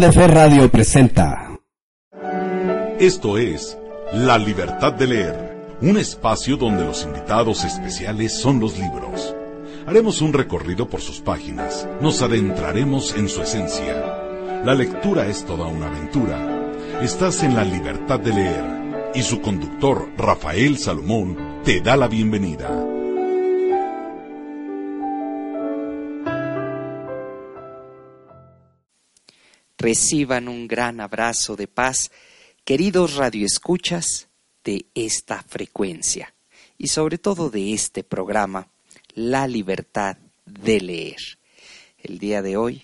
Radio presenta. Esto es La Libertad de Leer, un espacio donde los invitados especiales son los libros. Haremos un recorrido por sus páginas, nos adentraremos en su esencia. La lectura es toda una aventura. Estás en La Libertad de Leer y su conductor Rafael Salomón te da la bienvenida. Reciban un gran abrazo de paz, queridos radioescuchas de esta frecuencia y sobre todo de este programa, La libertad de leer. El día de hoy,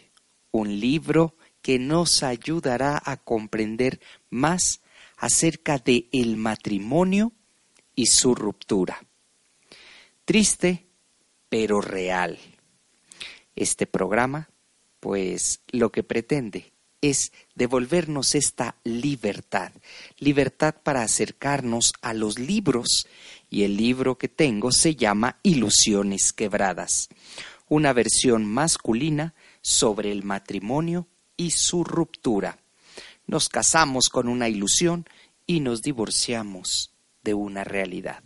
un libro que nos ayudará a comprender más acerca de el matrimonio y su ruptura. Triste, pero real. Este programa, pues lo que pretende es devolvernos esta libertad, libertad para acercarnos a los libros. Y el libro que tengo se llama Ilusiones Quebradas, una versión masculina sobre el matrimonio y su ruptura. Nos casamos con una ilusión y nos divorciamos de una realidad.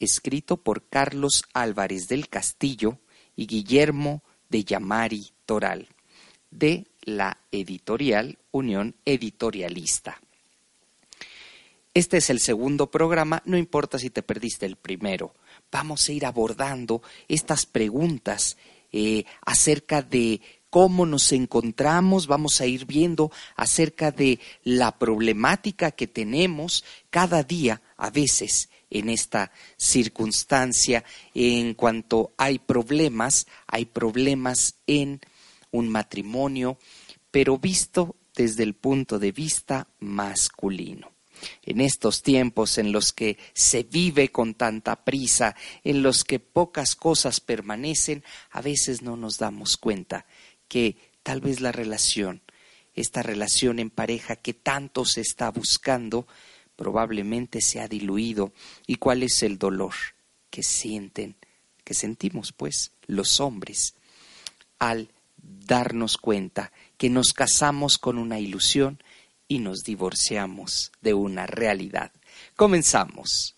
Escrito por Carlos Álvarez del Castillo y Guillermo de Yamari Toral, de la editorial Unión Editorialista. Este es el segundo programa, no importa si te perdiste el primero. Vamos a ir abordando estas preguntas eh, acerca de cómo nos encontramos, vamos a ir viendo acerca de la problemática que tenemos cada día, a veces, en esta circunstancia, en cuanto hay problemas, hay problemas en un matrimonio, pero visto desde el punto de vista masculino. En estos tiempos en los que se vive con tanta prisa, en los que pocas cosas permanecen, a veces no nos damos cuenta que tal vez la relación, esta relación en pareja que tanto se está buscando, probablemente se ha diluido. ¿Y cuál es el dolor que sienten, que sentimos, pues, los hombres al darnos cuenta que nos casamos con una ilusión y nos divorciamos de una realidad. Comenzamos.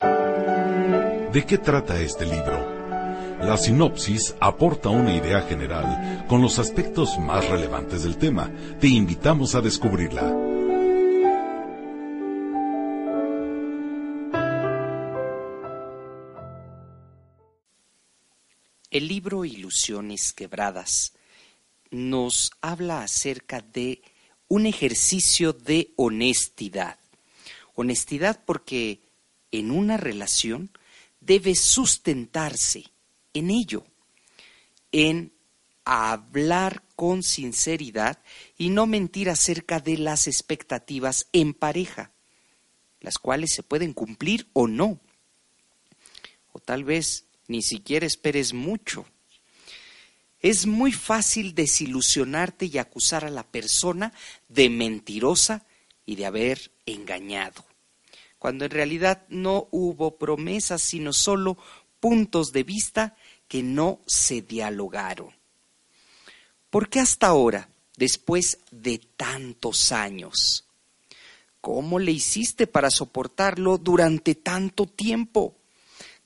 ¿De qué trata este libro? La sinopsis aporta una idea general con los aspectos más relevantes del tema. Te invitamos a descubrirla. El libro Ilusiones Quebradas nos habla acerca de un ejercicio de honestidad. Honestidad porque en una relación debe sustentarse en ello, en hablar con sinceridad y no mentir acerca de las expectativas en pareja, las cuales se pueden cumplir o no. tal vez ni siquiera esperes mucho. Es muy fácil desilusionarte y acusar a la persona de mentirosa y de haber engañado, cuando en realidad no hubo promesas, sino solo puntos de vista que no se dialogaron. ¿Por qué hasta ahora, después de tantos años? ¿Cómo le hiciste para soportarlo durante tanto tiempo?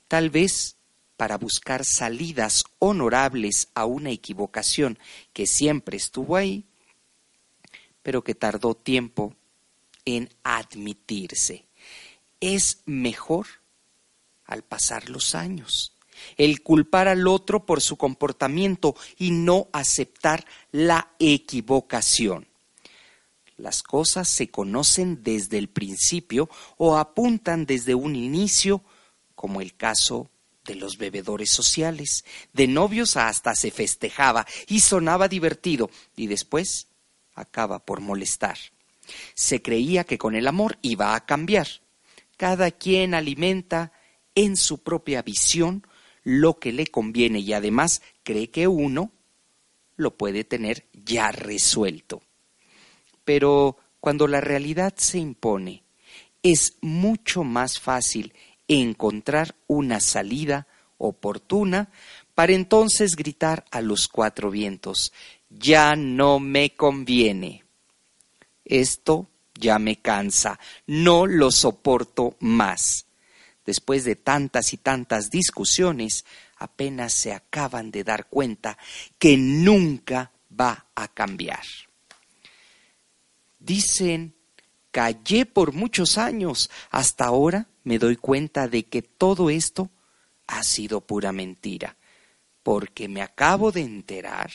Tal vez para buscar salidas honorables a una equivocación que siempre estuvo ahí, pero que tardó tiempo en admitirse. Es mejor al pasar los años el culpar al otro por su comportamiento y no aceptar la equivocación. Las cosas se conocen desde el principio o apuntan desde un inicio, como el caso de los bebedores sociales. De novios hasta se festejaba y sonaba divertido y después acaba por molestar. Se creía que con el amor iba a cambiar. Cada quien alimenta en su propia visión lo que le conviene y además cree que uno lo puede tener ya resuelto. Pero cuando la realidad se impone, es mucho más fácil encontrar una salida oportuna para entonces gritar a los cuatro vientos, ya no me conviene. Esto ya me cansa, no lo soporto más después de tantas y tantas discusiones, apenas se acaban de dar cuenta que nunca va a cambiar. Dicen, callé por muchos años, hasta ahora me doy cuenta de que todo esto ha sido pura mentira, porque me acabo de enterar.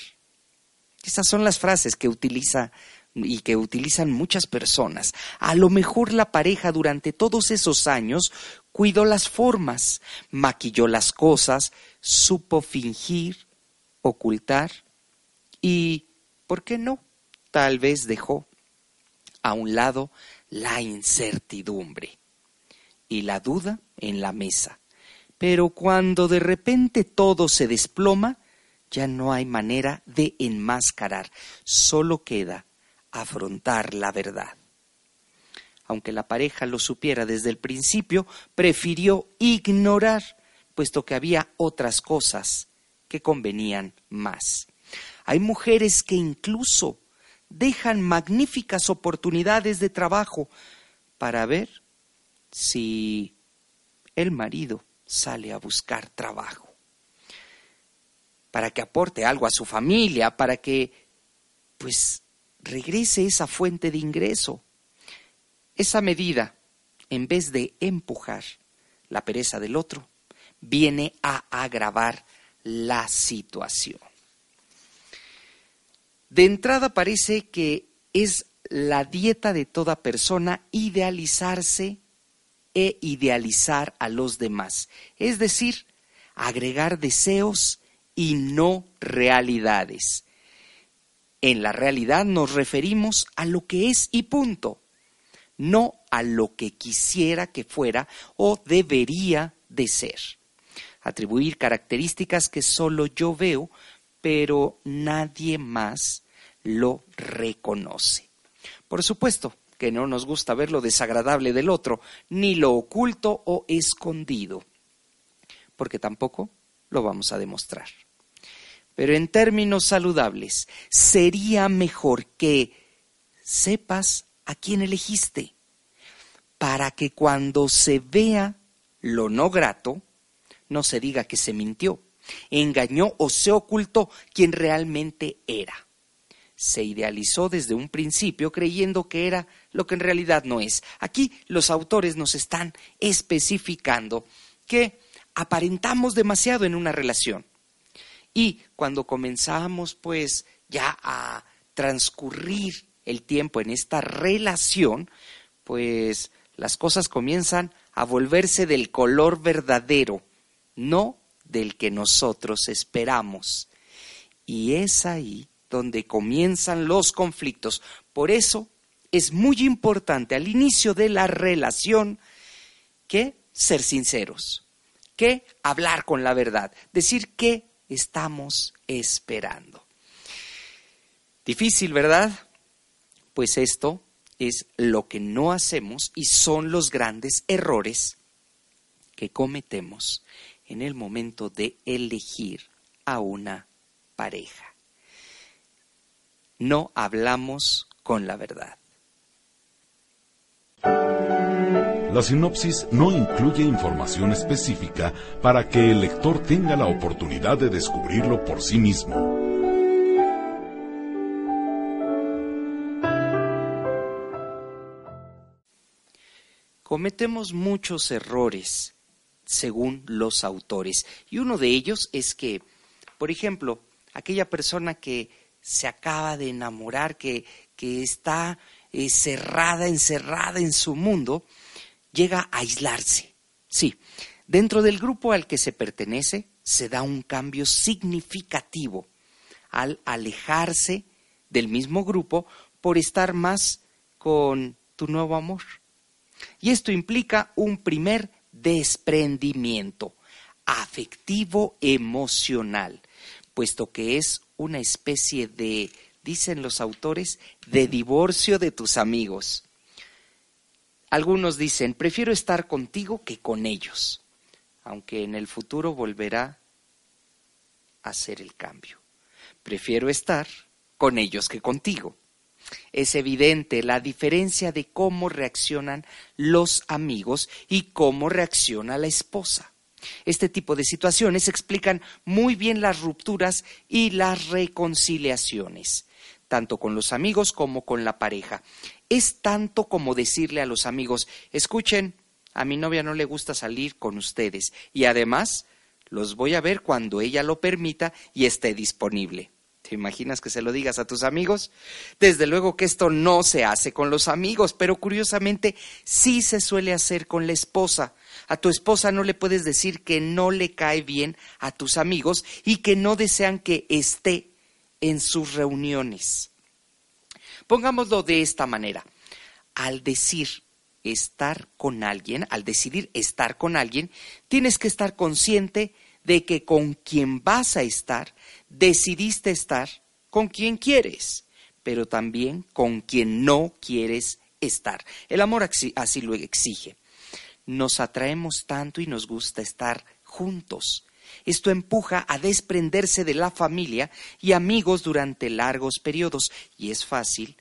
Estas son las frases que utiliza y que utilizan muchas personas. A lo mejor la pareja durante todos esos años cuidó las formas, maquilló las cosas, supo fingir, ocultar y, ¿por qué no? Tal vez dejó a un lado la incertidumbre y la duda en la mesa. Pero cuando de repente todo se desploma, ya no hay manera de enmascarar, solo queda afrontar la verdad. Aunque la pareja lo supiera desde el principio, prefirió ignorar, puesto que había otras cosas que convenían más. Hay mujeres que incluso dejan magníficas oportunidades de trabajo para ver si el marido sale a buscar trabajo, para que aporte algo a su familia, para que pues regrese esa fuente de ingreso. Esa medida, en vez de empujar la pereza del otro, viene a agravar la situación. De entrada parece que es la dieta de toda persona idealizarse e idealizar a los demás, es decir, agregar deseos y no realidades. En la realidad nos referimos a lo que es y punto, no a lo que quisiera que fuera o debería de ser. Atribuir características que solo yo veo, pero nadie más lo reconoce. Por supuesto que no nos gusta ver lo desagradable del otro, ni lo oculto o escondido, porque tampoco lo vamos a demostrar. Pero en términos saludables, sería mejor que sepas a quién elegiste, para que cuando se vea lo no grato, no se diga que se mintió, engañó o se ocultó quien realmente era. Se idealizó desde un principio creyendo que era lo que en realidad no es. Aquí los autores nos están especificando que aparentamos demasiado en una relación y cuando comenzamos pues ya a transcurrir el tiempo en esta relación, pues las cosas comienzan a volverse del color verdadero, no del que nosotros esperamos. Y es ahí donde comienzan los conflictos. Por eso es muy importante al inicio de la relación que ser sinceros, que hablar con la verdad, decir qué estamos esperando. Difícil, ¿verdad? Pues esto es lo que no hacemos y son los grandes errores que cometemos en el momento de elegir a una pareja. No hablamos con la verdad. La sinopsis no incluye información específica para que el lector tenga la oportunidad de descubrirlo por sí mismo. Cometemos muchos errores según los autores y uno de ellos es que, por ejemplo, aquella persona que se acaba de enamorar, que, que está eh, cerrada, encerrada en su mundo, llega a aislarse. Sí, dentro del grupo al que se pertenece se da un cambio significativo al alejarse del mismo grupo por estar más con tu nuevo amor. Y esto implica un primer desprendimiento afectivo emocional, puesto que es una especie de, dicen los autores, de divorcio de tus amigos. Algunos dicen, prefiero estar contigo que con ellos, aunque en el futuro volverá a hacer el cambio. Prefiero estar con ellos que contigo. Es evidente la diferencia de cómo reaccionan los amigos y cómo reacciona la esposa. Este tipo de situaciones explican muy bien las rupturas y las reconciliaciones, tanto con los amigos como con la pareja es tanto como decirle a los amigos, escuchen, a mi novia no le gusta salir con ustedes y además los voy a ver cuando ella lo permita y esté disponible. ¿Te imaginas que se lo digas a tus amigos? Desde luego que esto no se hace con los amigos, pero curiosamente sí se suele hacer con la esposa. A tu esposa no le puedes decir que no le cae bien a tus amigos y que no desean que esté en sus reuniones. Pongámoslo de esta manera. Al decir estar con alguien, al decidir estar con alguien, tienes que estar consciente de que con quien vas a estar, decidiste estar con quien quieres, pero también con quien no quieres estar. El amor así lo exige. Nos atraemos tanto y nos gusta estar juntos. Esto empuja a desprenderse de la familia y amigos durante largos periodos y es fácil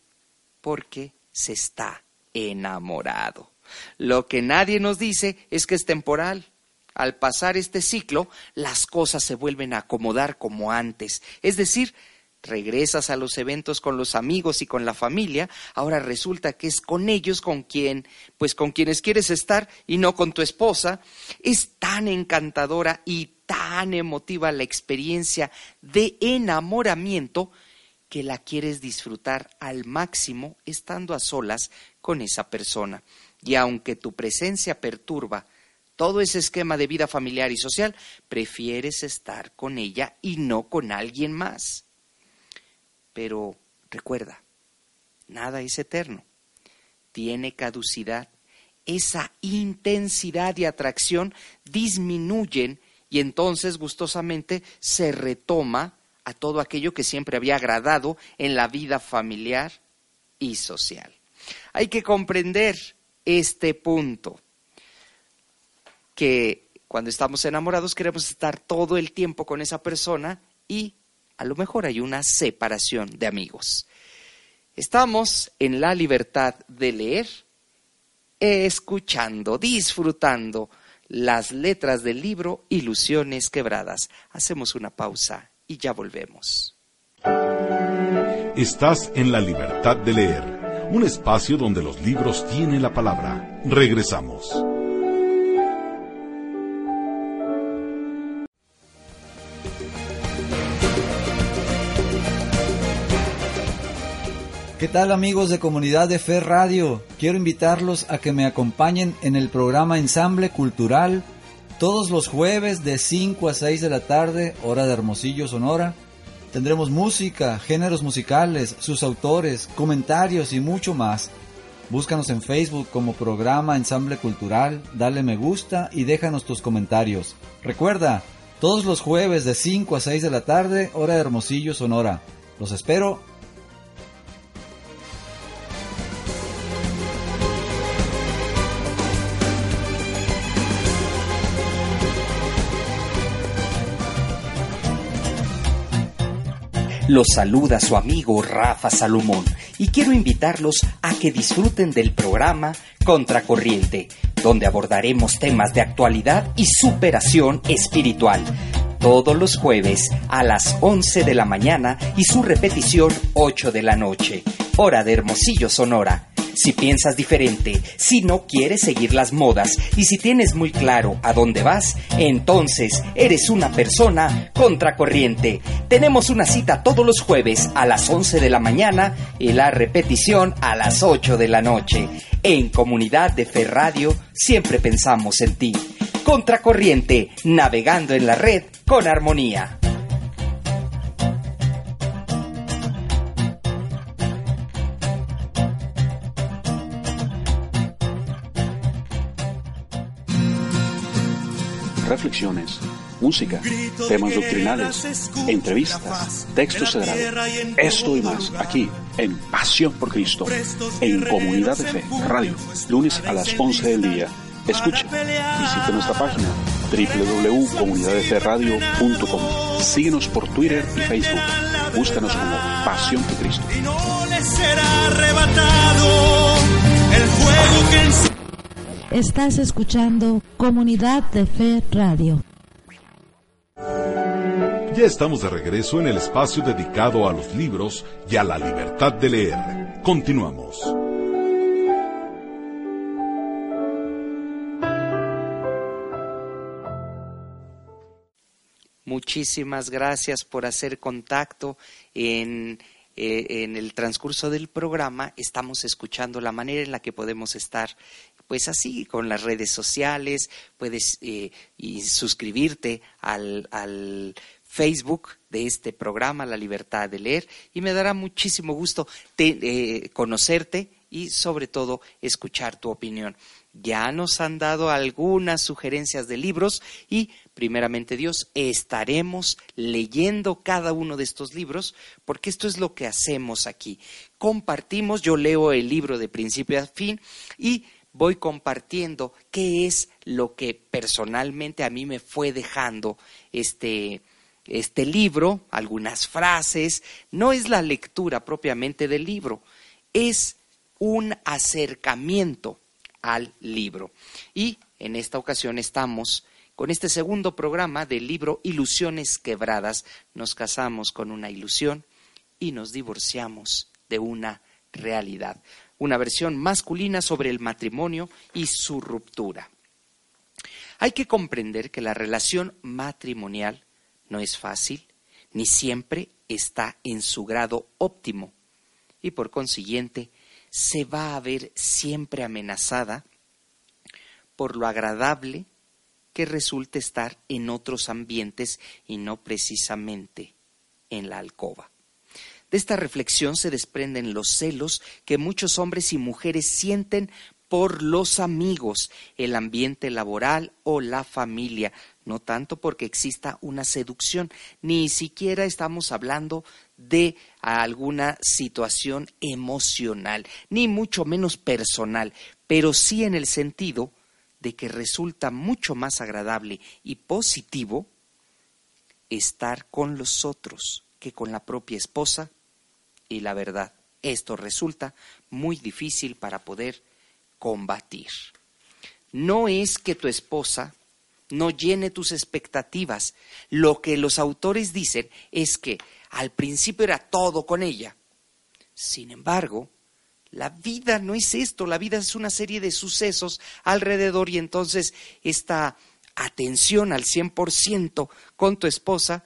porque se está enamorado. Lo que nadie nos dice es que es temporal. Al pasar este ciclo, las cosas se vuelven a acomodar como antes. Es decir, regresas a los eventos con los amigos y con la familia, ahora resulta que es con ellos con quien, pues con quienes quieres estar y no con tu esposa. Es tan encantadora y tan emotiva la experiencia de enamoramiento que la quieres disfrutar al máximo estando a solas con esa persona. Y aunque tu presencia perturba todo ese esquema de vida familiar y social, prefieres estar con ella y no con alguien más. Pero recuerda, nada es eterno. Tiene caducidad. Esa intensidad y atracción disminuyen y entonces gustosamente se retoma a todo aquello que siempre había agradado en la vida familiar y social. Hay que comprender este punto, que cuando estamos enamorados queremos estar todo el tiempo con esa persona y a lo mejor hay una separación de amigos. Estamos en la libertad de leer, escuchando, disfrutando las letras del libro Ilusiones Quebradas. Hacemos una pausa y ya volvemos. Estás en la libertad de leer, un espacio donde los libros tienen la palabra. Regresamos. ¿Qué tal amigos de Comunidad de Fe Radio? Quiero invitarlos a que me acompañen en el programa Ensamble Cultural todos los jueves de 5 a 6 de la tarde, hora de Hermosillo, Sonora. Tendremos música, géneros musicales, sus autores, comentarios y mucho más. Búscanos en Facebook como programa Ensamble Cultural, dale me gusta y déjanos tus comentarios. Recuerda, todos los jueves de 5 a 6 de la tarde, hora de Hermosillo, Sonora. Los espero Los saluda su amigo Rafa Salomón y quiero invitarlos a que disfruten del programa Contracorriente, donde abordaremos temas de actualidad y superación espiritual. Todos los jueves a las 11 de la mañana y su repetición 8 de la noche, hora de Hermosillo, Sonora si piensas diferente, si no quieres seguir las modas y si tienes muy claro a dónde vas, entonces eres una persona contracorriente. Tenemos una cita todos los jueves a las 11 de la mañana y la repetición a las 8 de la noche. En Comunidad de Fe Radio siempre pensamos en ti. Contracorriente, navegando en la red con armonía. Reflexiones, música, temas doctrinales, entrevistas, textos sagrados. Esto y más aquí en Pasión por Cristo, en Comunidad de Fe Radio, lunes a las 11 del día. Escucha, visita nuestra página www.comunidaddeferradio.com. Síguenos por Twitter y Facebook. Búscanos como Pasión por Cristo. Y no les será arrebatado el fuego que Estás escuchando Comunidad de Fe Radio. Ya estamos de regreso en el espacio dedicado a los libros y a la libertad de leer. Continuamos. Muchísimas gracias por hacer contacto en eh, en el transcurso del programa estamos escuchando la manera en la que podemos estar pues así, con las redes sociales, puedes eh, y suscribirte al, al Facebook de este programa, La Libertad de Leer, y me dará muchísimo gusto eh, conocerte y sobre todo escuchar tu opinión. Ya nos han dado algunas sugerencias de libros y, primeramente Dios, estaremos leyendo cada uno de estos libros porque esto es lo que hacemos aquí. Compartimos, yo leo el libro de principio a fin y voy compartiendo qué es lo que personalmente a mí me fue dejando este, este libro, algunas frases. No es la lectura propiamente del libro, es un acercamiento al libro. Y en esta ocasión estamos con este segundo programa del libro Ilusiones Quebradas. Nos casamos con una ilusión y nos divorciamos de una realidad una versión masculina sobre el matrimonio y su ruptura. Hay que comprender que la relación matrimonial no es fácil, ni siempre está en su grado óptimo, y por consiguiente se va a ver siempre amenazada por lo agradable que resulte estar en otros ambientes y no precisamente en la alcoba. De esta reflexión se desprenden los celos que muchos hombres y mujeres sienten por los amigos, el ambiente laboral o la familia, no tanto porque exista una seducción, ni siquiera estamos hablando de alguna situación emocional, ni mucho menos personal, pero sí en el sentido de que resulta mucho más agradable y positivo estar con los otros que con la propia esposa, y la verdad. Esto resulta muy difícil para poder combatir. No es que tu esposa no llene tus expectativas. Lo que los autores dicen es que al principio era todo con ella. Sin embargo, la vida no es esto, la vida es una serie de sucesos alrededor y entonces esta atención al 100% con tu esposa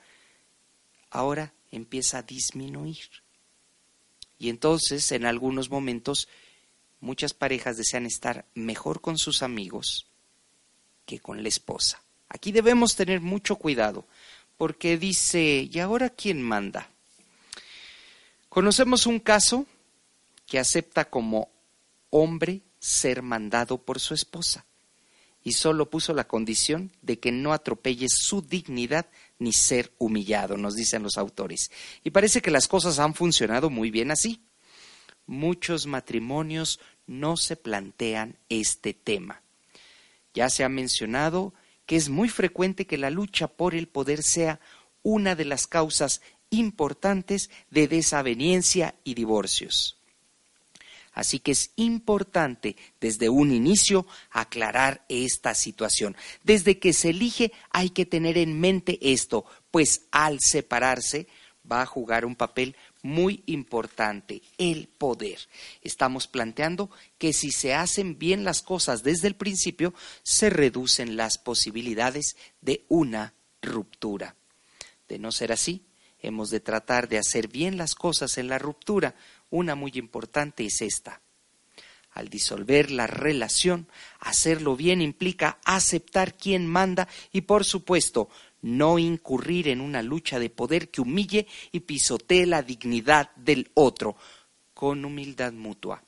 ahora empieza a disminuir. Y entonces, en algunos momentos, muchas parejas desean estar mejor con sus amigos que con la esposa. Aquí debemos tener mucho cuidado, porque dice, ¿y ahora quién manda? Conocemos un caso que acepta como hombre ser mandado por su esposa. Y solo puso la condición de que no atropelle su dignidad ni ser humillado, nos dicen los autores. Y parece que las cosas han funcionado muy bien así. Muchos matrimonios no se plantean este tema. Ya se ha mencionado que es muy frecuente que la lucha por el poder sea una de las causas importantes de desaveniencia y divorcios. Así que es importante desde un inicio aclarar esta situación. Desde que se elige hay que tener en mente esto, pues al separarse va a jugar un papel muy importante, el poder. Estamos planteando que si se hacen bien las cosas desde el principio, se reducen las posibilidades de una ruptura. De no ser así, hemos de tratar de hacer bien las cosas en la ruptura. Una muy importante es esta. Al disolver la relación, hacerlo bien implica aceptar quién manda y, por supuesto, no incurrir en una lucha de poder que humille y pisotee la dignidad del otro. Con humildad mutua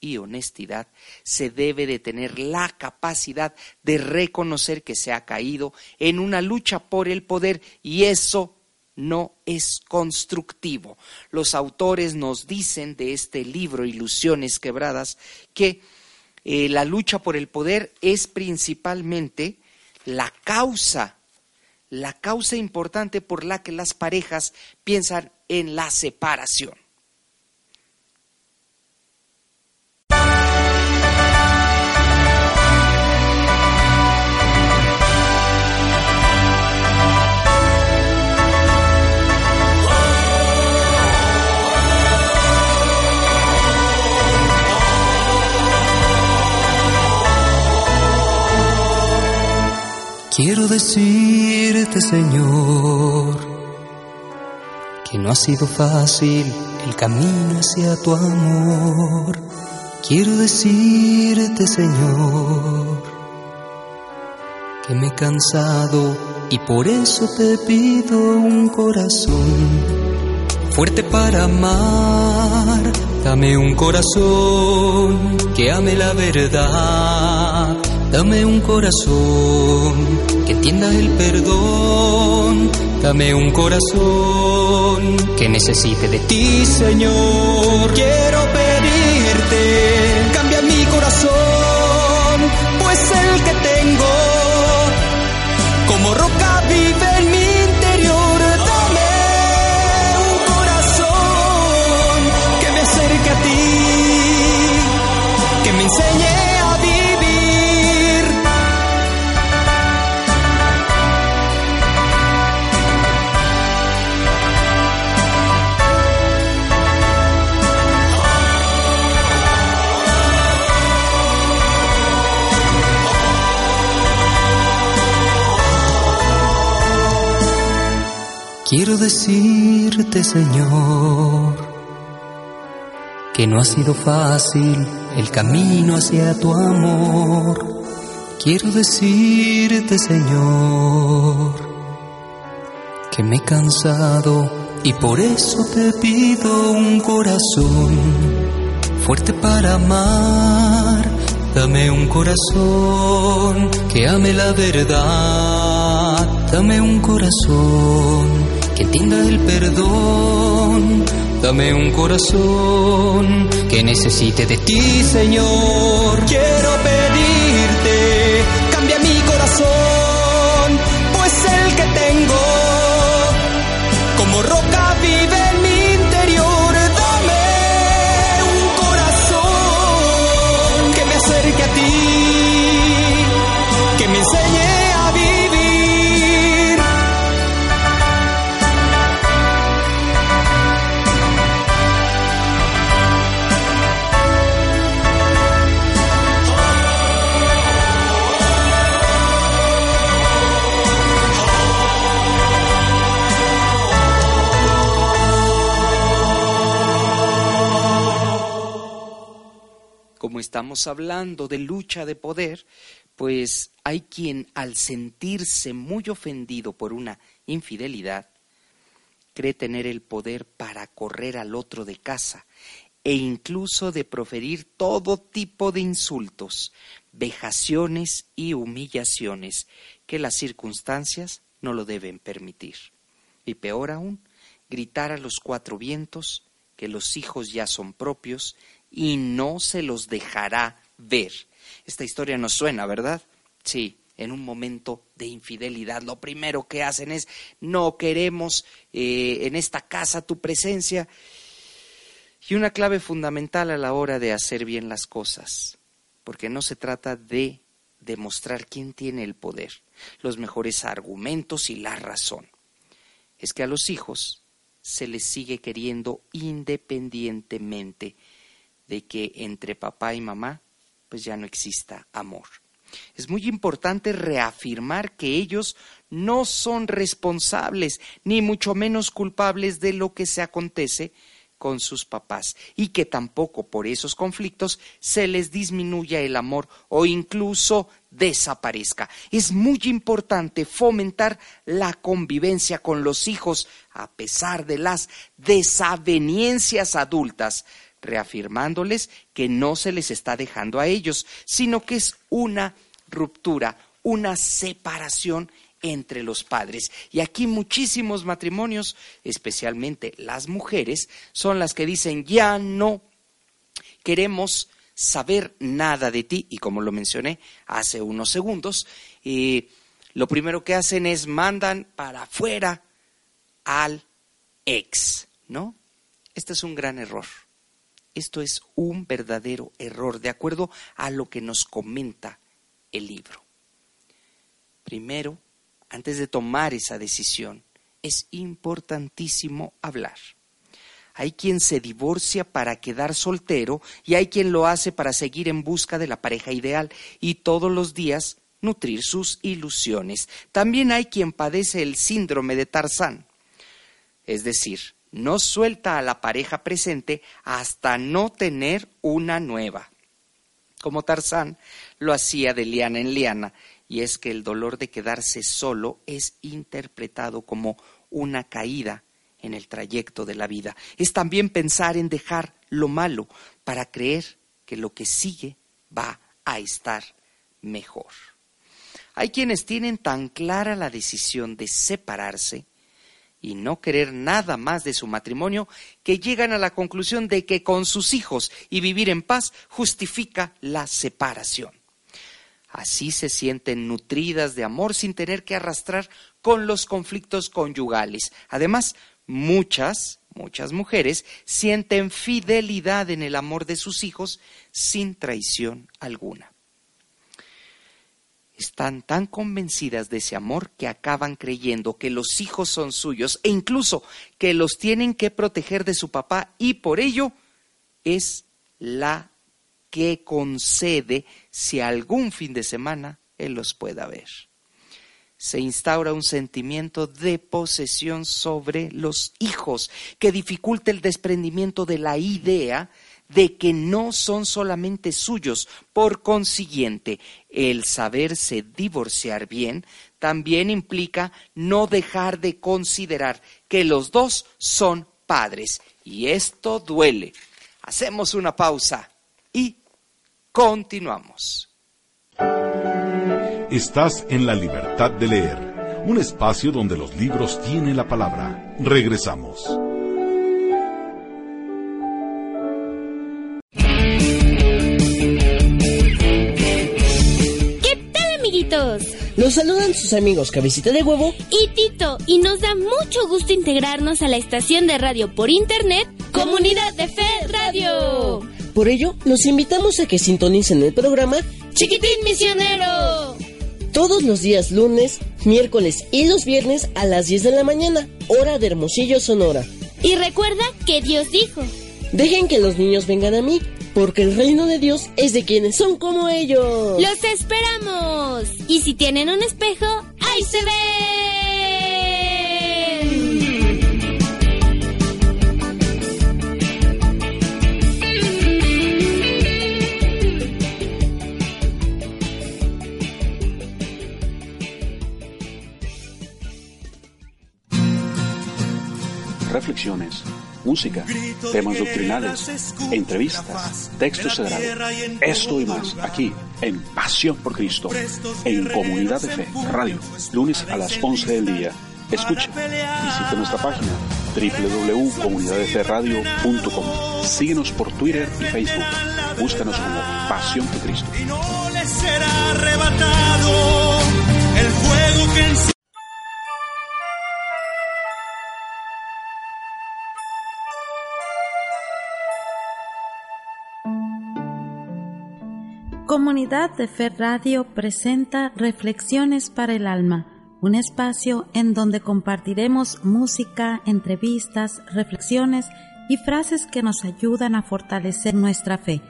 y honestidad se debe de tener la capacidad de reconocer que se ha caído en una lucha por el poder y eso no es constructivo. Los autores nos dicen de este libro Ilusiones quebradas que eh, la lucha por el poder es principalmente la causa la causa importante por la que las parejas piensan en la separación. Quiero decirte, Señor, que no ha sido fácil el camino hacia tu amor. Quiero decirte, Señor, que me he cansado y por eso te pido un corazón fuerte para amar. Dame un corazón que ame la verdad Dame un corazón que entienda el perdón. Dame un corazón que necesite de ti, Señor. Quiero pedirte, cambia mi corazón, pues el que tengo como roca vive no ha sido fácil el camino hacia tu amor. Quiero decirte, Señor, que me he cansado y por eso te pido un corazón fuerte para amar. Dame un corazón que ame la verdad. Dame un corazón que entienda el perdón. Dame un corazón que necesite de ti, Señor. Quiero estamos hablando de lucha de poder, pues hay quien al sentirse muy ofendido por una infidelidad, cree tener el poder para correr al otro de casa e incluso de proferir todo tipo de insultos, vejaciones y humillaciones que las circunstancias no lo deben permitir. Y peor aún, gritar a los cuatro vientos que los hijos ya son propios y no se los dejará ver. Esta historia nos suena, ¿verdad? Sí, en un momento de infidelidad. Lo primero que hacen es, no queremos eh, en esta casa tu presencia. Y una clave fundamental a la hora de hacer bien las cosas, porque no se trata de demostrar quién tiene el poder, los mejores argumentos y la razón. Es que a los hijos se les sigue queriendo independientemente de que entre papá y mamá pues ya no exista amor. Es muy importante reafirmar que ellos no son responsables, ni mucho menos culpables de lo que se acontece con sus papás y que tampoco por esos conflictos se les disminuya el amor o incluso desaparezca. Es muy importante fomentar la convivencia con los hijos a pesar de las desaveniencias adultas, reafirmándoles que no se les está dejando a ellos, sino que es una ruptura, una separación entre los padres. Y aquí muchísimos matrimonios, especialmente las mujeres, son las que dicen, ya no queremos saber nada de ti. Y como lo mencioné hace unos segundos, eh, lo primero que hacen es mandan para afuera al ex, ¿no? Este es un gran error. Esto es un verdadero error, de acuerdo a lo que nos comenta el libro. Primero, antes de tomar esa decisión, es importantísimo hablar. Hay quien se divorcia para quedar soltero y hay quien lo hace para seguir en busca de la pareja ideal y todos los días nutrir sus ilusiones. También hay quien padece el síndrome de Tarzán, es decir, no suelta a la pareja presente hasta no tener una nueva. Como Tarzán lo hacía de liana en liana y es que el dolor de quedarse solo es interpretado como una caída en el trayecto de la vida. Es también pensar en dejar lo malo para creer que lo que sigue va a estar mejor. Hay quienes tienen tan clara la decisión de separarse y no querer nada más de su matrimonio que llegan a la conclusión de que con sus hijos y vivir en paz justifica la separación. Así se sienten nutridas de amor sin tener que arrastrar con los conflictos conyugales. Además, muchas, muchas mujeres sienten fidelidad en el amor de sus hijos sin traición alguna. Están tan convencidas de ese amor que acaban creyendo que los hijos son suyos e incluso que los tienen que proteger de su papá y por ello es la que concede si algún fin de semana Él los pueda ver. Se instaura un sentimiento de posesión sobre los hijos que dificulta el desprendimiento de la idea de que no son solamente suyos. Por consiguiente, el saberse divorciar bien también implica no dejar de considerar que los dos son padres. Y esto duele. Hacemos una pausa y Continuamos. Estás en la libertad de leer, un espacio donde los libros tienen la palabra. Regresamos. Los saludan sus amigos Cabecita de Huevo y Tito y nos da mucho gusto integrarnos a la estación de radio por internet Comunidad de Fe Radio. Por ello, los invitamos a que sintonicen el programa Chiquitín Misionero. Todos los días lunes, miércoles y los viernes a las 10 de la mañana, hora de Hermosillo, Sonora. Y recuerda que Dios dijo, dejen que los niños vengan a mí, porque el reino de Dios es de quienes son como ellos. Los esperamos. Y si tienen un espejo, ahí se ven. reflexiones, música, temas doctrinales, entrevistas, textos sagrados. Esto y más aquí en Pasión por Cristo, en Comunidad de Fe Radio, lunes a las 11 del día. Escucha, visita nuestra página www.comunidaddeferradio.com. Síguenos por Twitter y Facebook. Búscanos como Pasión por Cristo. Y no les será arrebatado el fuego que Comunidad de Fe Radio presenta Reflexiones para el Alma, un espacio en donde compartiremos música, entrevistas, reflexiones y frases que nos ayudan a fortalecer nuestra fe.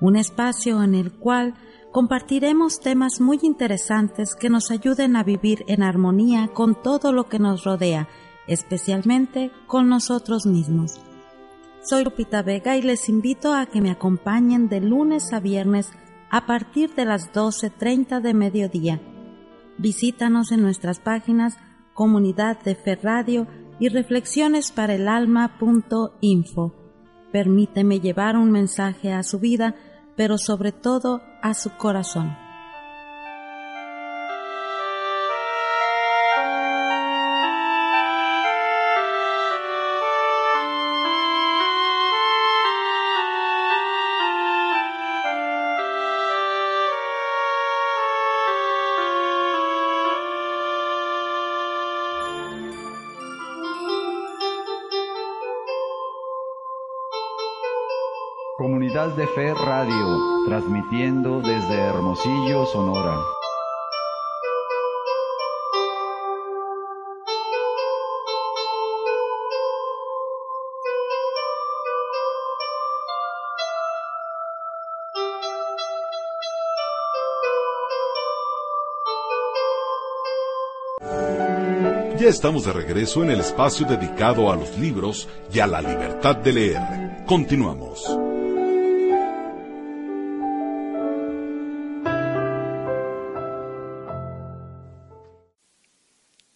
Un espacio en el cual compartiremos temas muy interesantes que nos ayuden a vivir en armonía con todo lo que nos rodea, especialmente con nosotros mismos. Soy Lupita Vega y les invito a que me acompañen de lunes a viernes a partir de las 12.30 de mediodía. Visítanos en nuestras páginas Comunidad de Fe Radio y Reflexiones para el Alma.info. Permíteme llevar un mensaje a su vida, pero sobre todo a su corazón. De Fe Radio, transmitiendo desde Hermosillo, Sonora. Ya estamos de regreso en el espacio dedicado a los libros y a la libertad de leer. Continuamos.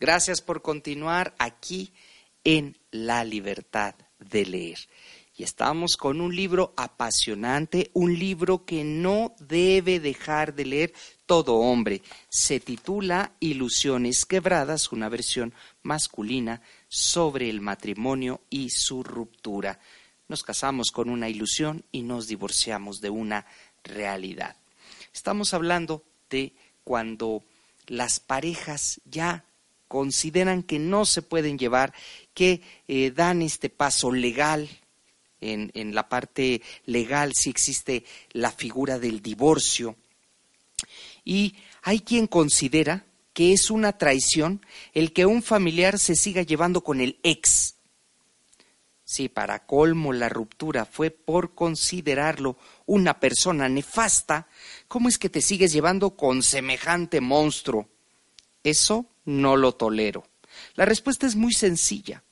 Gracias por continuar aquí en La Libertad de Leer. Y estamos con un libro apasionante, un libro que no debe dejar de leer todo hombre. Se titula Ilusiones Quebradas, una versión masculina sobre el matrimonio y su ruptura. Nos casamos con una ilusión y nos divorciamos de una realidad. Estamos hablando de cuando las parejas ya consideran que no se pueden llevar, que eh, dan este paso legal. En, en la parte legal si existe la figura del divorcio. Y hay quien considera que es una traición el que un familiar se siga llevando con el ex. Si para colmo la ruptura fue por considerarlo una persona nefasta, ¿cómo es que te sigues llevando con semejante monstruo? Eso no lo tolero. La respuesta es muy sencilla.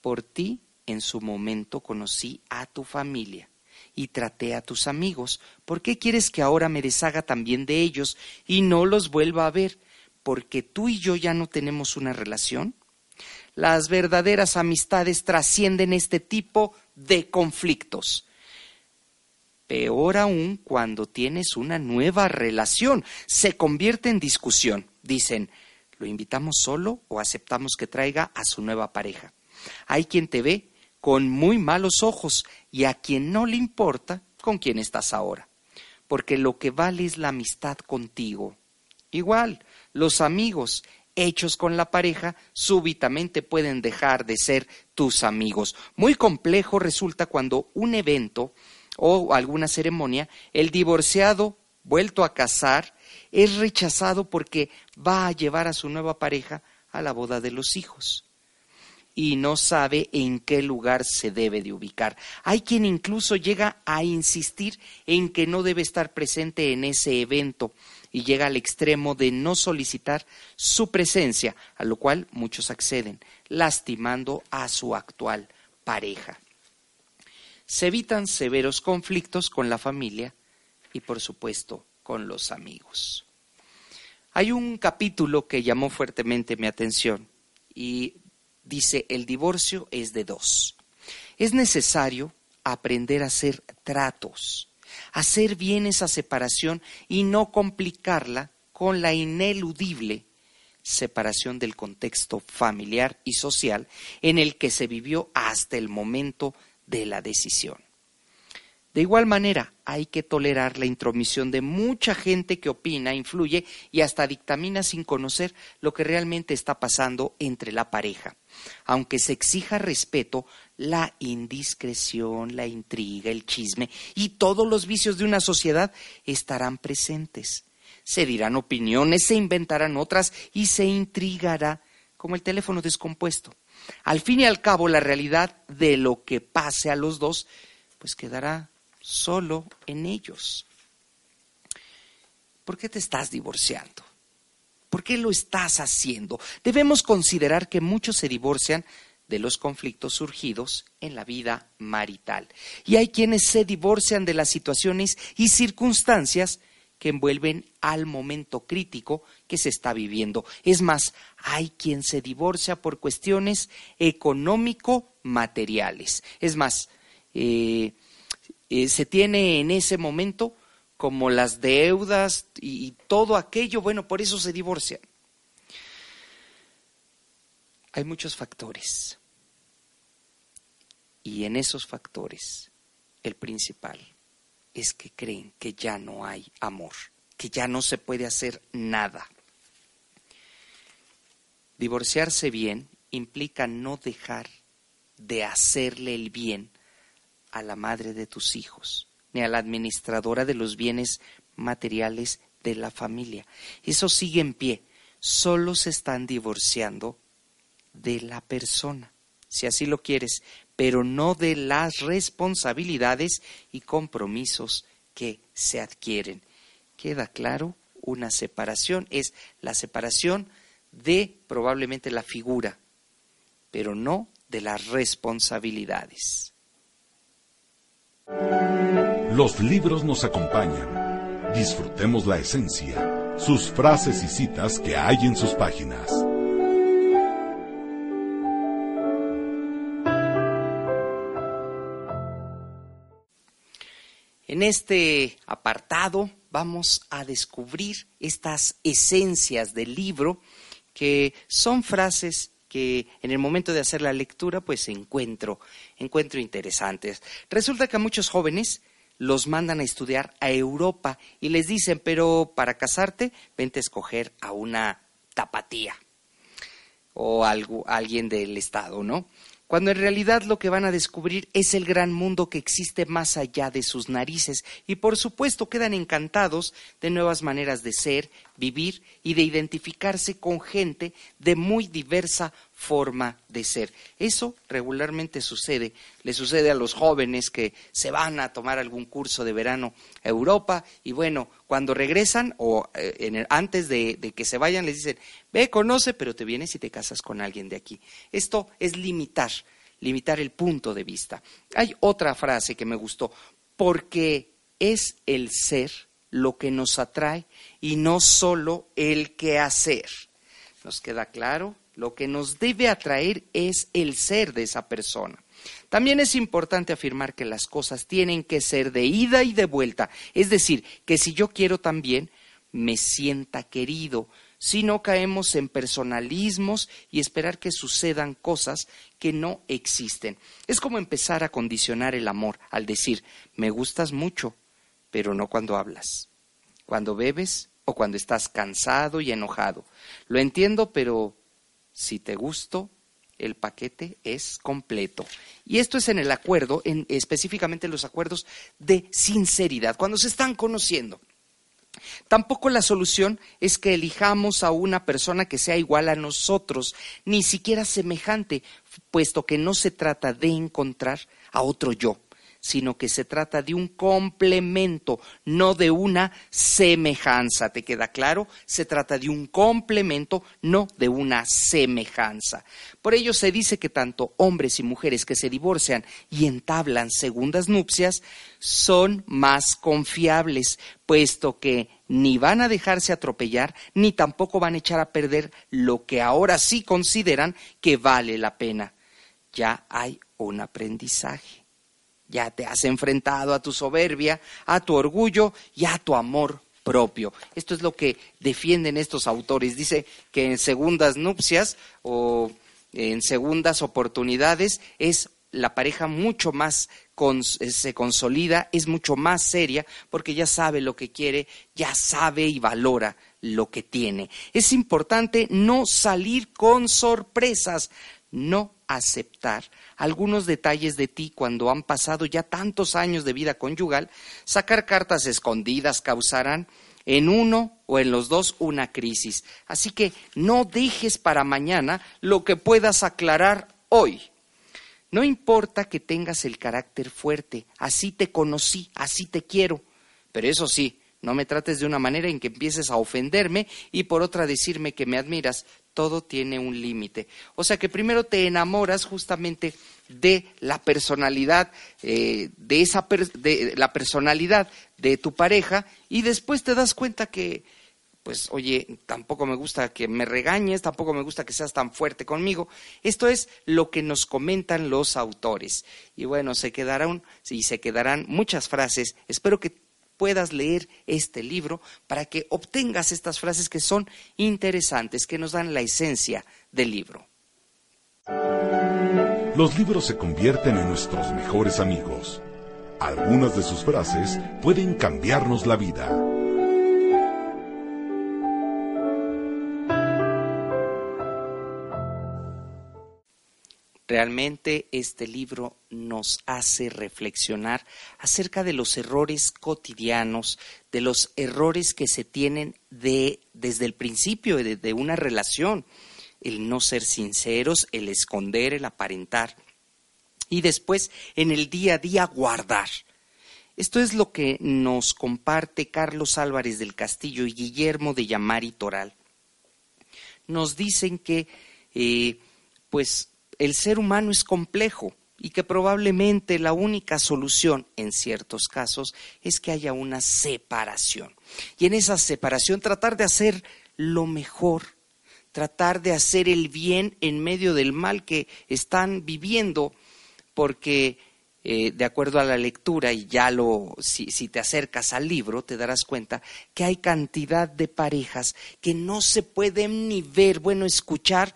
Por ti en su momento conocí a tu familia y traté a tus amigos. ¿Por qué quieres que ahora me deshaga también de ellos y no los vuelva a ver? ¿Porque tú y yo ya no tenemos una relación? Las verdaderas amistades trascienden este tipo de conflictos. Peor aún cuando tienes una nueva relación, se convierte en discusión. Dicen, ¿lo invitamos solo o aceptamos que traiga a su nueva pareja? Hay quien te ve con muy malos ojos y a quien no le importa con quién estás ahora, porque lo que vale es la amistad contigo. Igual, los amigos hechos con la pareja súbitamente pueden dejar de ser tus amigos. Muy complejo resulta cuando un evento o alguna ceremonia, el divorciado vuelto a casar es rechazado porque va a llevar a su nueva pareja a la boda de los hijos y no sabe en qué lugar se debe de ubicar. Hay quien incluso llega a insistir en que no debe estar presente en ese evento y llega al extremo de no solicitar su presencia, a lo cual muchos acceden, lastimando a su actual pareja. Se evitan severos conflictos con la familia y, por supuesto, con los amigos. Hay un capítulo que llamó fuertemente mi atención y dice, el divorcio es de dos. Es necesario aprender a hacer tratos, hacer bien esa separación y no complicarla con la ineludible separación del contexto familiar y social en el que se vivió hasta el momento de la decisión. De igual manera, hay que tolerar la intromisión de mucha gente que opina, influye y hasta dictamina sin conocer lo que realmente está pasando entre la pareja. Aunque se exija respeto, la indiscreción, la intriga, el chisme y todos los vicios de una sociedad estarán presentes. Se dirán opiniones, se inventarán otras y se intrigará como el teléfono descompuesto. Al fin y al cabo, la realidad de lo que pase a los dos, pues quedará solo en ellos. ¿Por qué te estás divorciando? ¿Por qué lo estás haciendo? Debemos considerar que muchos se divorcian de los conflictos surgidos en la vida marital. Y hay quienes se divorcian de las situaciones y circunstancias que envuelven al momento crítico que se está viviendo. Es más, hay quien se divorcia por cuestiones económico-materiales. Es más, eh, eh, se tiene en ese momento como las deudas y, y todo aquello, bueno, por eso se divorcian. Hay muchos factores. Y en esos factores, el principal es que creen que ya no hay amor, que ya no se puede hacer nada. Divorciarse bien implica no dejar de hacerle el bien a la madre de tus hijos, ni a la administradora de los bienes materiales de la familia. Eso sigue en pie. Solo se están divorciando de la persona, si así lo quieres, pero no de las responsabilidades y compromisos que se adquieren. ¿Queda claro? Una separación es la separación de probablemente la figura, pero no de las responsabilidades. Los libros nos acompañan. Disfrutemos la esencia, sus frases y citas que hay en sus páginas. En este apartado vamos a descubrir estas esencias del libro que son frases que en el momento de hacer la lectura pues encuentro, encuentro interesantes. Resulta que a muchos jóvenes los mandan a estudiar a Europa y les dicen, pero para casarte, vente a escoger a una tapatía o algo, alguien del Estado, ¿no? Cuando en realidad lo que van a descubrir es el gran mundo que existe más allá de sus narices. Y por supuesto quedan encantados de nuevas maneras de ser, vivir y de identificarse con gente de muy diversa forma de ser. Eso regularmente sucede, le sucede a los jóvenes que se van a tomar algún curso de verano a Europa y bueno, cuando regresan o eh, antes de, de que se vayan les dicen, ve, conoce, pero te vienes y te casas con alguien de aquí. Esto es limitar, limitar el punto de vista. Hay otra frase que me gustó, porque es el ser lo que nos atrae y no solo el que hacer. ¿Nos queda claro? Lo que nos debe atraer es el ser de esa persona. También es importante afirmar que las cosas tienen que ser de ida y de vuelta. Es decir, que si yo quiero también, me sienta querido, si no caemos en personalismos y esperar que sucedan cosas que no existen. Es como empezar a condicionar el amor al decir, me gustas mucho, pero no cuando hablas, cuando bebes o cuando estás cansado y enojado. Lo entiendo, pero si te gusto, el paquete es completo. Y esto es en el acuerdo, en, específicamente en los acuerdos de sinceridad, cuando se están conociendo. Tampoco la solución es que elijamos a una persona que sea igual a nosotros, ni siquiera semejante, puesto que no se trata de encontrar a otro yo, sino que se trata de un complemento, no de una semejanza. ¿Te queda claro? Se trata de un complemento, no de una semejanza. Por ello se dice que tanto hombres y mujeres que se divorcian y entablan segundas nupcias son más confiables, puesto que ni van a dejarse atropellar, ni tampoco van a echar a perder lo que ahora sí consideran que vale la pena. Ya hay un aprendizaje. Ya te has enfrentado a tu soberbia, a tu orgullo y a tu amor propio. Esto es lo que defienden estos autores. Dice que en segundas nupcias o en segundas oportunidades es la pareja mucho más se consolida, es mucho más seria porque ya sabe lo que quiere, ya sabe y valora lo que tiene. Es importante no salir con sorpresas, no aceptar algunos detalles de ti cuando han pasado ya tantos años de vida conyugal, sacar cartas escondidas causarán en uno o en los dos una crisis. Así que no dejes para mañana lo que puedas aclarar hoy. No importa que tengas el carácter fuerte, así te conocí, así te quiero, pero eso sí, no me trates de una manera en que empieces a ofenderme y por otra decirme que me admiras. Todo tiene un límite. O sea que primero te enamoras justamente de la personalidad, eh, de esa de la personalidad de tu pareja y después te das cuenta que, pues, oye, tampoco me gusta que me regañes, tampoco me gusta que seas tan fuerte conmigo. Esto es lo que nos comentan los autores. Y bueno, se quedarán, y se quedarán muchas frases. Espero que puedas leer este libro para que obtengas estas frases que son interesantes, que nos dan la esencia del libro. Los libros se convierten en nuestros mejores amigos. Algunas de sus frases pueden cambiarnos la vida. Realmente este libro nos hace reflexionar acerca de los errores cotidianos, de los errores que se tienen de, desde el principio de, una relación, el no ser sinceros, el esconder, el aparentar y después en el día a día guardar. Esto es lo que nos comparte Carlos Álvarez del Castillo y Guillermo de Yamari Toral. Nos dicen que, eh, pues, el ser humano es complejo y que probablemente la única solución en ciertos casos es que haya una separación. Y en esa separación tratar de hacer lo mejor, tratar de hacer el bien en medio del mal que están viviendo, porque eh, de acuerdo a la lectura, y ya lo, si, si te acercas al libro, te darás cuenta que hay cantidad de parejas que no se pueden ni ver, bueno, escuchar,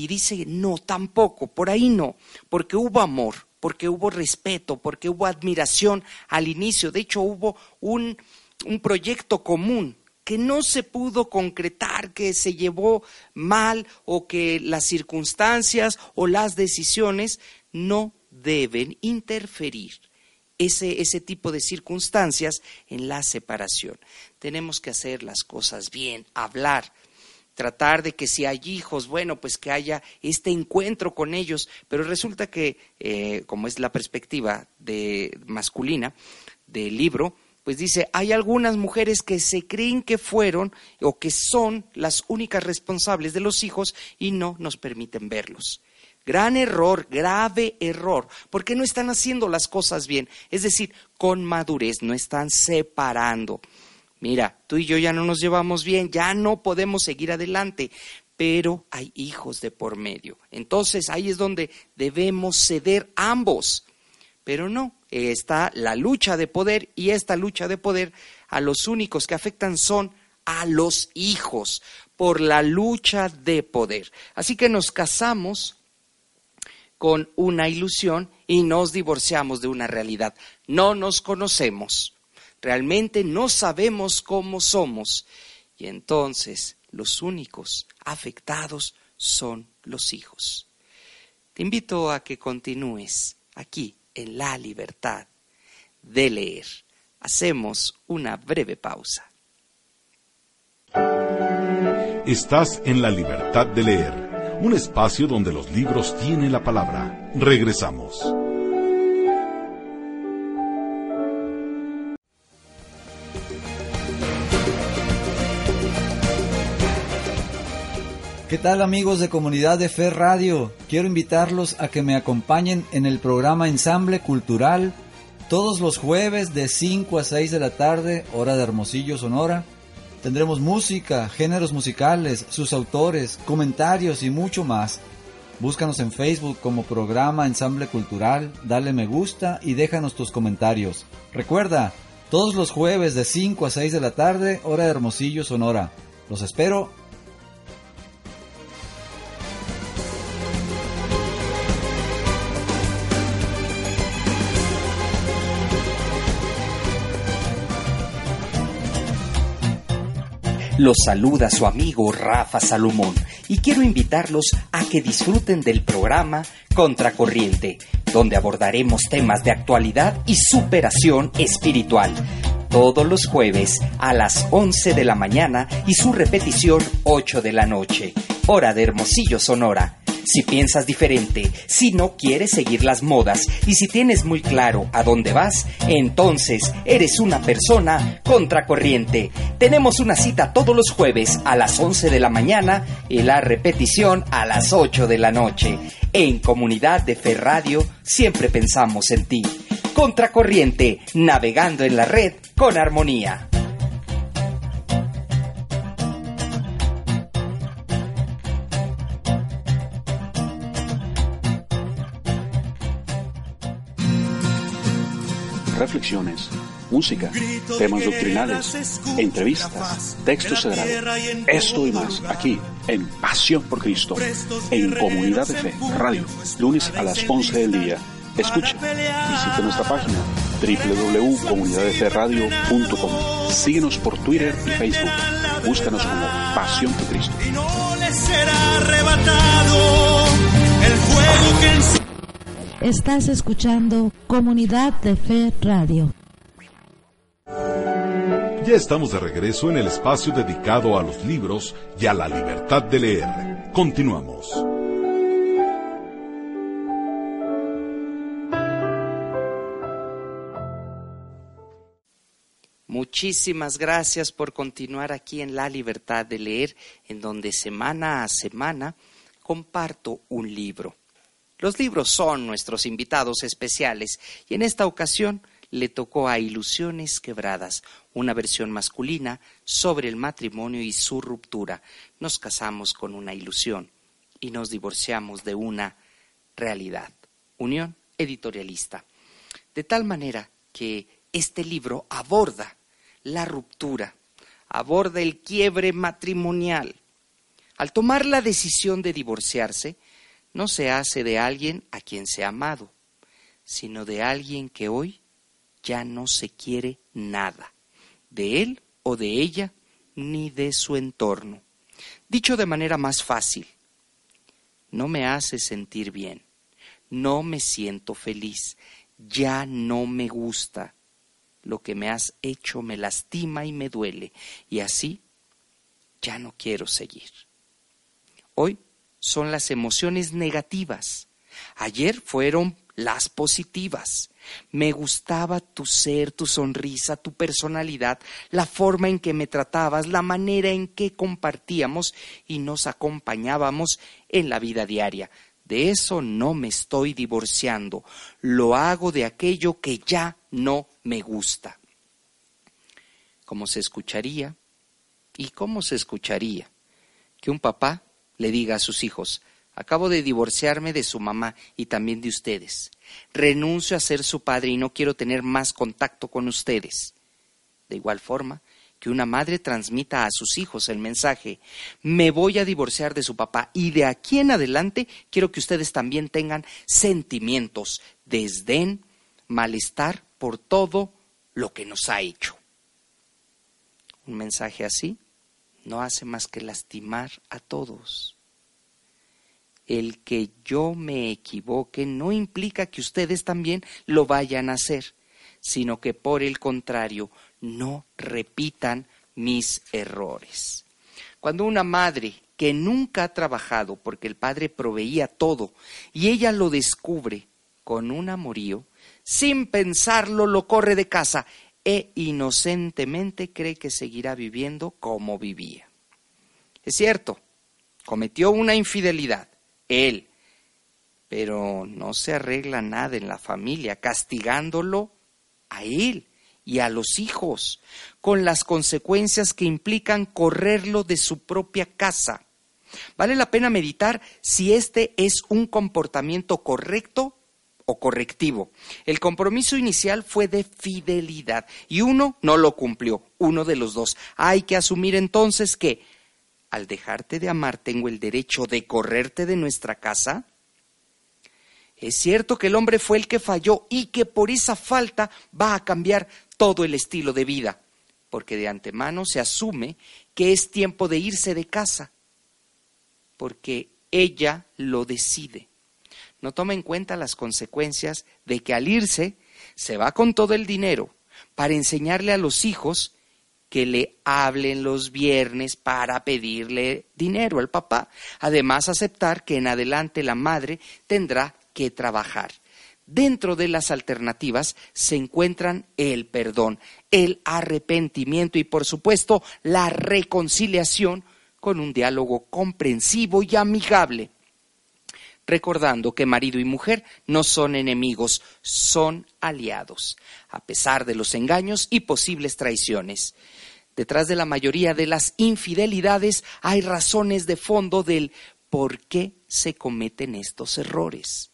y dice, no, tampoco, por ahí no, porque hubo amor, porque hubo respeto, porque hubo admiración al inicio. De hecho, hubo un, un proyecto común que no se pudo concretar, que se llevó mal o que las circunstancias o las decisiones no deben interferir ese, ese, tipo de circunstancias en la separación. Tenemos que hacer las cosas bien, hablar, tratar de que si hay hijos, bueno, pues que haya este encuentro con ellos, pero resulta que, eh, como es la perspectiva de, masculina del libro, pues dice, hay algunas mujeres que se creen que fueron o que son las únicas responsables de los hijos y no nos permiten verlos. Gran error, grave error, porque no están haciendo las cosas bien, es decir, con madurez, no están separando mira, tú y yo ya no nos llevamos bien, ya no podemos seguir adelante, pero hay hijos de por medio. Entonces ahí es donde debemos ceder ambos. Pero no, está la lucha de poder y esta lucha de poder a los únicos que afectan son a los hijos por la lucha de poder. Así que nos casamos con una ilusión y nos divorciamos de una realidad. No nos conocemos realmente no sabemos cómo somos y entonces los únicos afectados son los hijos. Te invito a que continúes aquí en la libertad de leer. Hacemos una breve pausa. Estás en la libertad de leer, un espacio donde los libros tienen la palabra. Regresamos. ¿Qué tal amigos de Comunidad de Fe Radio? Quiero invitarlos a que me acompañen en el programa Ensamble Cultural todos los jueves de 5 a 6 de la tarde, hora de Hermosillo, Sonora. Tendremos música, géneros musicales, sus autores, comentarios y mucho más. Búscanos en Facebook como programa Ensamble Cultural, dale me gusta y déjanos tus comentarios. Recuerda, todos los jueves de 5 a 6 de la tarde, hora de Hermosillo, Sonora. Los espero Los saluda su amigo Rafa Salomón y quiero invitarlos a que disfruten del programa Contracorriente, donde abordaremos temas de actualidad y superación espiritual. Todos los jueves a las 11 de la mañana y su repetición 8 de la noche, hora de Hermosillo, Sonora si piensas diferente, si no quieres seguir las modas y si tienes muy claro a dónde vas, entonces eres una persona contracorriente. Tenemos una cita todos los jueves a las 11 de la mañana y la repetición a las 8 de la noche. En Comunidad de Fe Radio siempre pensamos en ti. Contracorriente, navegando en la red con armonía. Reflexiones, música, temas doctrinales, entrevistas, textos sagrados. Esto y más aquí en Pasión por Cristo, en Comunidad de Fe Radio, lunes a las 11 del día. Escucha, visita nuestra página www.comunidaddeferradio.com. Síguenos por Twitter y Facebook. Búscanos como Pasión por Cristo. Y no será arrebatado el fuego que Estás escuchando Comunidad de Fe Radio. Ya estamos de regreso en el espacio dedicado a los libros y a la libertad de leer. Continuamos. Muchísimas gracias por continuar aquí en La Libertad de Leer, en donde semana a semana comparto un libro. Los libros son nuestros invitados especiales y en esta ocasión le tocó a Ilusiones Quebradas, una versión masculina sobre el matrimonio y su ruptura. Nos casamos con una ilusión y nos divorciamos de una realidad. Unión editorialista. De tal manera que este libro aborda la ruptura, aborda el quiebre matrimonial. Al tomar la decisión de divorciarse, no se hace de alguien a quien se ha amado, sino de alguien que hoy ya no se quiere nada, de él o de ella, ni de su entorno. Dicho de manera más fácil, no me hace sentir bien, no me siento feliz, ya no me gusta, lo que me has hecho me lastima y me duele, y así ya no quiero seguir. Hoy son las emociones negativas. Ayer fueron las positivas. Me gustaba tu ser, tu sonrisa, tu personalidad, la forma en que me tratabas, la manera en que compartíamos y nos acompañábamos en la vida diaria. De eso no me estoy divorciando. Lo hago de aquello que ya no me gusta. ¿Cómo se escucharía? ¿Y cómo se escucharía que un papá le diga a sus hijos, acabo de divorciarme de su mamá y también de ustedes. Renuncio a ser su padre y no quiero tener más contacto con ustedes. De igual forma, que una madre transmita a sus hijos el mensaje, me voy a divorciar de su papá y de aquí en adelante quiero que ustedes también tengan sentimientos, desdén, malestar por todo lo que nos ha hecho. Un mensaje así no hace más que lastimar a todos. El que yo me equivoque no implica que ustedes también lo vayan a hacer, sino que por el contrario, no repitan mis errores. Cuando una madre que nunca ha trabajado porque el padre proveía todo y ella lo descubre con un amorío, sin pensarlo lo corre de casa e inocentemente cree que seguirá viviendo como vivía. Es cierto, cometió una infidelidad, él, pero no se arregla nada en la familia castigándolo a él y a los hijos, con las consecuencias que implican correrlo de su propia casa. Vale la pena meditar si este es un comportamiento correcto o correctivo. El compromiso inicial fue de fidelidad y uno no lo cumplió, uno de los dos. Hay que asumir entonces que al dejarte de amar tengo el derecho de correrte de nuestra casa. Es cierto que el hombre fue el que falló y que por esa falta va a cambiar todo el estilo de vida, porque de antemano se asume que es tiempo de irse de casa, porque ella lo decide no toma en cuenta las consecuencias de que al irse se va con todo el dinero para enseñarle a los hijos que le hablen los viernes para pedirle dinero al papá. Además, aceptar que en adelante la madre tendrá que trabajar. Dentro de las alternativas se encuentran el perdón, el arrepentimiento y, por supuesto, la reconciliación con un diálogo comprensivo y amigable recordando que marido y mujer no son enemigos, son aliados, a pesar de los engaños y posibles traiciones. Detrás de la mayoría de las infidelidades hay razones de fondo del por qué se cometen estos errores,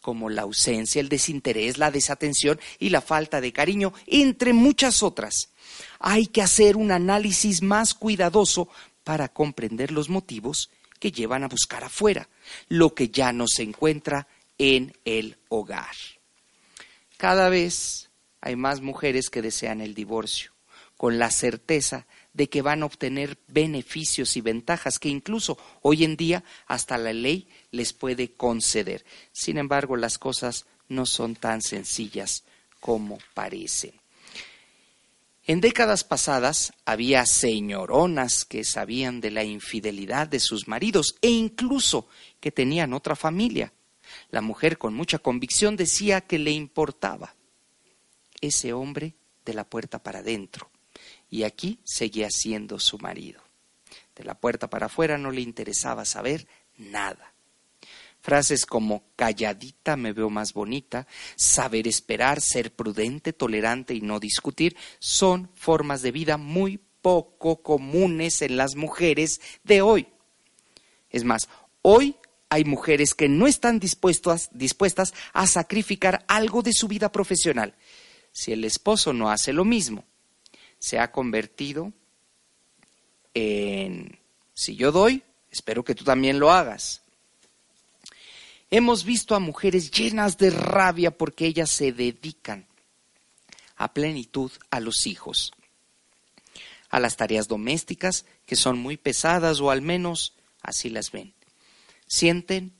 como la ausencia, el desinterés, la desatención y la falta de cariño, entre muchas otras. Hay que hacer un análisis más cuidadoso para comprender los motivos que llevan a buscar afuera lo que ya no se encuentra en el hogar. Cada vez hay más mujeres que desean el divorcio, con la certeza de que van a obtener beneficios y ventajas que incluso hoy en día hasta la ley les puede conceder. Sin embargo, las cosas no son tan sencillas como parecen. En décadas pasadas había señoronas que sabían de la infidelidad de sus maridos e incluso que tenían otra familia. La mujer con mucha convicción decía que le importaba ese hombre de la puerta para adentro y aquí seguía siendo su marido. De la puerta para afuera no le interesaba saber nada. Frases como calladita me veo más bonita, saber esperar, ser prudente, tolerante y no discutir son formas de vida muy poco comunes en las mujeres de hoy. Es más, hoy hay mujeres que no están dispuestas, a sacrificar algo de su vida profesional. Si el esposo no hace lo mismo, se ha convertido en, si yo doy, espero que tú también lo hagas. Hemos visto a mujeres llenas de rabia porque ellas se dedican a plenitud a los hijos, a las tareas domésticas que son muy pesadas o al menos así las ven. Sienten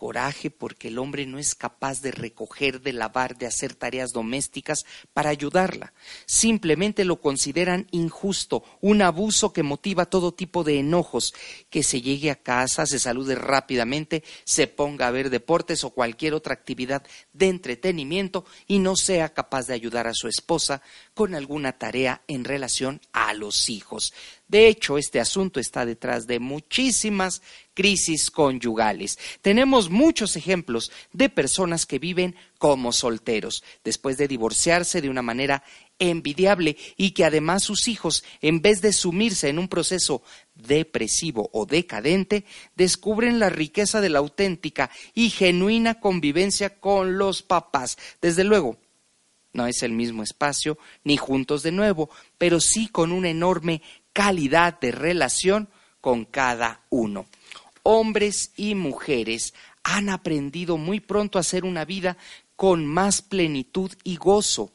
coraje porque el hombre no es capaz de recoger, de lavar, de hacer tareas domésticas para ayudarla. Simplemente lo consideran injusto, un abuso que motiva todo tipo de enojos, que se llegue a casa, se salude rápidamente, se ponga a ver deportes o cualquier otra actividad de entretenimiento y no sea capaz de ayudar a su esposa con alguna tarea en relación a los hijos. De hecho, este asunto está detrás de muchísimas crisis conyugales. Tenemos muchos ejemplos de personas que viven como solteros, después de divorciarse de una manera envidiable y que además sus hijos, en vez de sumirse en un proceso depresivo o decadente, descubren la riqueza de la auténtica y genuina convivencia con los papás. Desde luego, no es el mismo espacio, ni juntos de nuevo, pero sí con una enorme calidad de relación con cada uno. Hombres y mujeres han aprendido muy pronto a hacer una vida con más plenitud y gozo,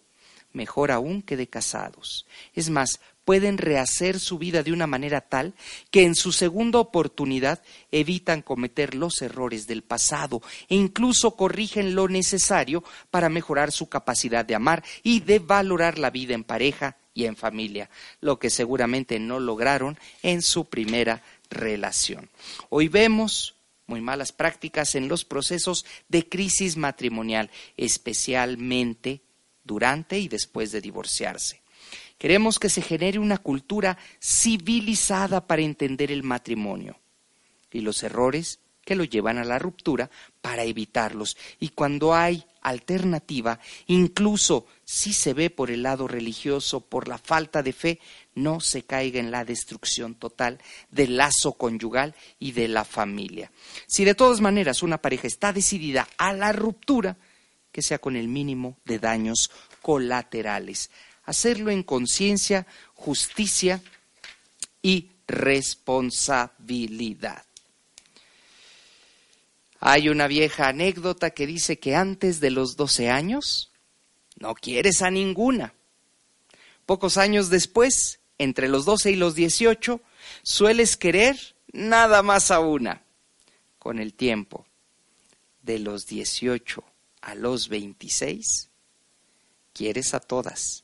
mejor aún que de casados. Es más, pueden rehacer su vida de una manera tal que en su segunda oportunidad evitan cometer los errores del pasado e incluso corrigen lo necesario para mejorar su capacidad de amar y de valorar la vida en pareja y en familia, lo que seguramente no lograron en su primera relación. Hoy vemos muy malas prácticas en los procesos de crisis matrimonial, especialmente durante y después de divorciarse. Queremos que se genere una cultura civilizada para entender el matrimonio y los errores que lo llevan a la ruptura para evitarlos. Y cuando hay alternativa, incluso si se ve por el lado religioso, por la falta de fe, no se caiga en la destrucción total del lazo conyugal y de la familia. Si de todas maneras una pareja está decidida a la ruptura, que sea con el mínimo de daños colaterales. Hacerlo en conciencia, justicia y responsabilidad. Hay una vieja anécdota que dice que antes de los 12 años no quieres a ninguna. Pocos años después, entre los 12 y los 18, sueles querer nada más a una. Con el tiempo, de los 18 a los 26, quieres a todas.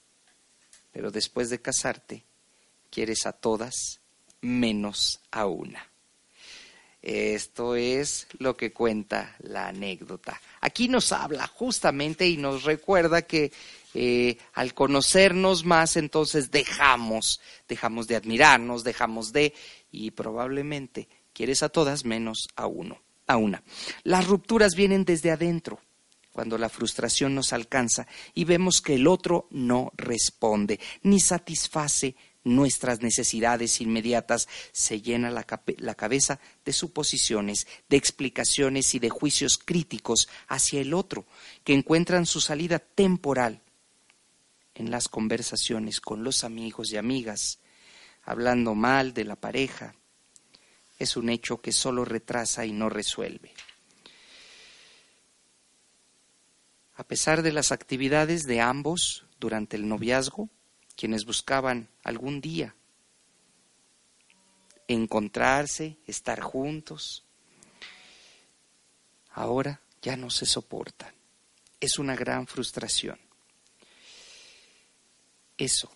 Pero después de casarte, quieres a todas menos a una. Esto es lo que cuenta la anécdota. Aquí nos habla justamente y nos recuerda que eh, al conocernos más, entonces dejamos, dejamos de admirarnos, dejamos de, y probablemente quieres a todas menos a uno, a una. Las rupturas vienen desde adentro, cuando la frustración nos alcanza y vemos que el otro no responde, ni satisface nuestras necesidades inmediatas, se llena la, cabeza de suposiciones, de explicaciones y de juicios críticos hacia el otro, que encuentran su salida temporal en las conversaciones con los amigos y amigas, hablando mal de la pareja. Es un hecho que solo retrasa y no resuelve. A pesar de las actividades de ambos durante el noviazgo, quienes buscaban algún día encontrarse, estar juntos, ahora ya no se soportan. Es una gran frustración. Eso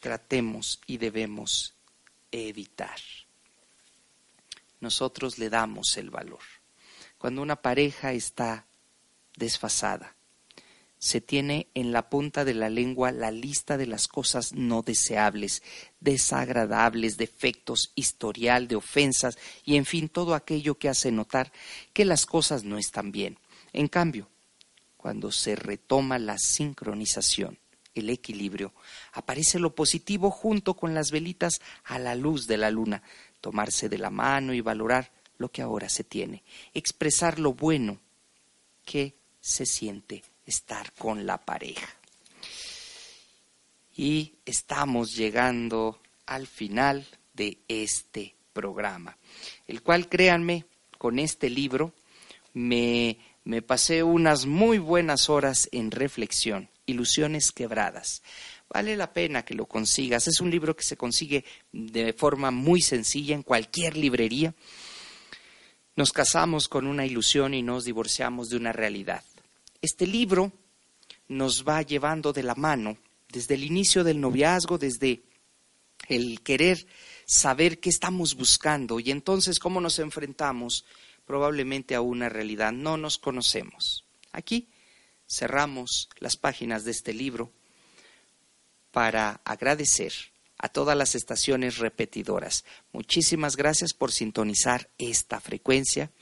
tratemos y debemos evitar. Nosotros le damos el valor. Cuando una pareja está desfasada, se tiene en la punta de la lengua la lista de las cosas no deseables, desagradables, defectos, historial de ofensas y en fin todo aquello que hace notar que las cosas no están bien. En cambio, cuando se retoma la sincronización, el equilibrio, aparece lo positivo junto con las velitas a la luz de la luna, tomarse de la mano y valorar lo que ahora se tiene, expresar lo bueno que se siente estar con la pareja. Y estamos llegando al final de este programa, el cual, créanme, con este libro me, me pasé unas muy buenas horas en reflexión, ilusiones quebradas. Vale la pena que lo consigas. Es un libro que se consigue de forma muy sencilla en cualquier librería. Nos casamos con una ilusión y nos divorciamos de una realidad. Este libro nos va llevando de la mano desde el inicio del noviazgo, desde el querer saber qué estamos buscando y entonces cómo nos enfrentamos probablemente a una realidad. No nos conocemos. Aquí cerramos las páginas de este libro para agradecer a todas las estaciones repetidoras. Muchísimas gracias por sintonizar esta frecuencia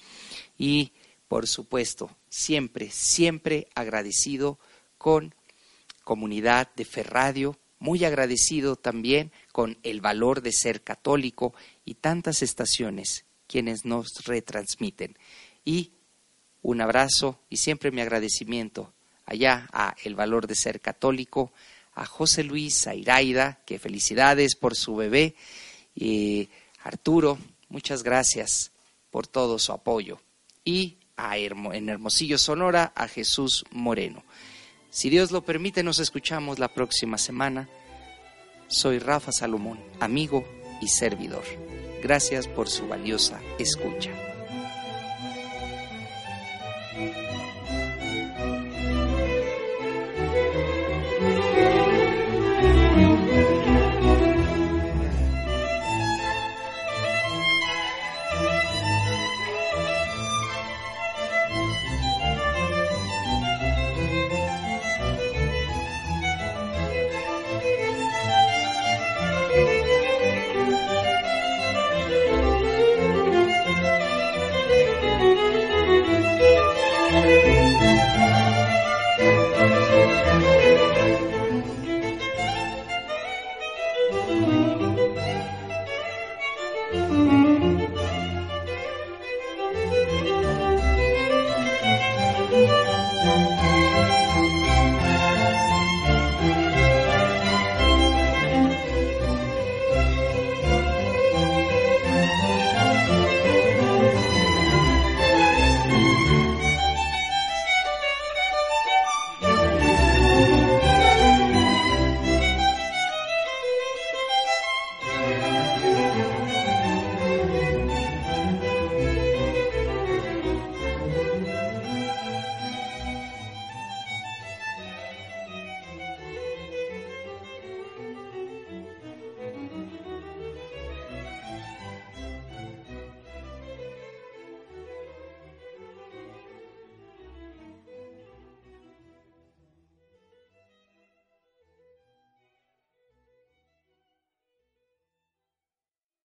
y por supuesto, siempre, siempre agradecido con comunidad de Ferradio, muy agradecido también con el valor de ser católico y tantas estaciones quienes nos retransmiten. Y un abrazo y siempre mi agradecimiento allá a el valor de ser católico, a José Luis, a Iraida, que felicidades por su bebé, y Arturo, muchas gracias por todo su apoyo. Y en Hermosillo, Sonora, a Jesús Moreno. Si Dios lo permite, nos escuchamos la próxima semana. Soy Rafa Salomón, amigo y servidor. Gracias por su valiosa escucha.